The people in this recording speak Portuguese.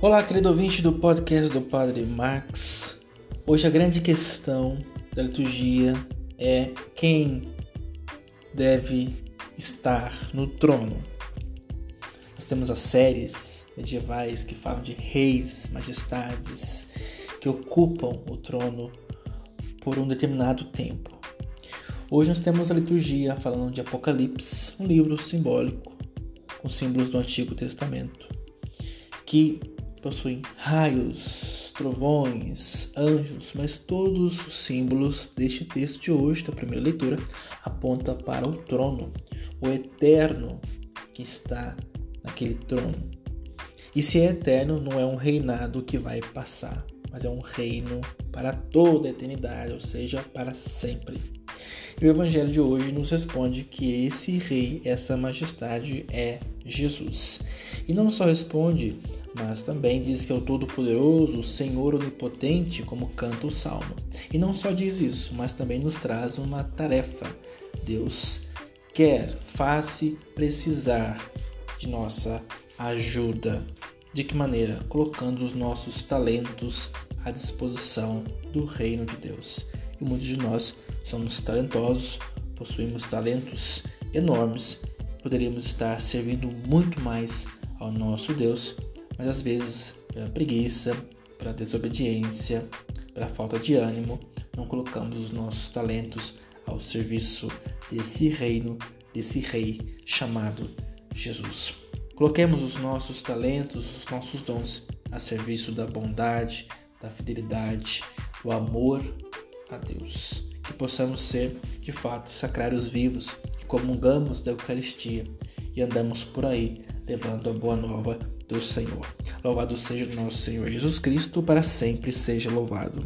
Olá, querido ouvinte do podcast do Padre Max. Hoje a grande questão da liturgia é quem deve estar no trono. Nós temos as séries medievais que falam de reis, majestades que ocupam o trono por um determinado tempo. Hoje nós temos a liturgia falando de Apocalipse, um livro simbólico com símbolos do Antigo Testamento, que possuem raios, trovões, anjos, mas todos os símbolos deste texto de hoje, da primeira leitura, aponta para o trono, o eterno que está naquele trono. E se é eterno, não é um reinado que vai passar, mas é um reino para toda a eternidade, ou seja, para sempre. E o Evangelho de hoje nos responde que esse rei, essa majestade é Jesus. E não só responde, mas também diz que é o Todo-Poderoso, o Senhor Onipotente, como canta o Salmo. E não só diz isso, mas também nos traz uma tarefa. Deus quer, faz-se precisar de nossa ajuda. De que maneira? Colocando os nossos talentos à disposição do reino de Deus. E muitos de nós somos talentosos, possuímos talentos enormes, poderíamos estar servindo muito mais ao nosso Deus, mas às vezes pela preguiça, pela desobediência, pela falta de ânimo, não colocamos os nossos talentos ao serviço desse reino, desse rei chamado Jesus. Coloquemos os nossos talentos, os nossos dons a serviço da bondade, da fidelidade, do amor a Deus. Que possamos ser, de fato, sacrários vivos, que comungamos da Eucaristia e andamos por aí levando a boa nova do Senhor. Louvado seja o nosso Senhor Jesus Cristo, para sempre seja louvado.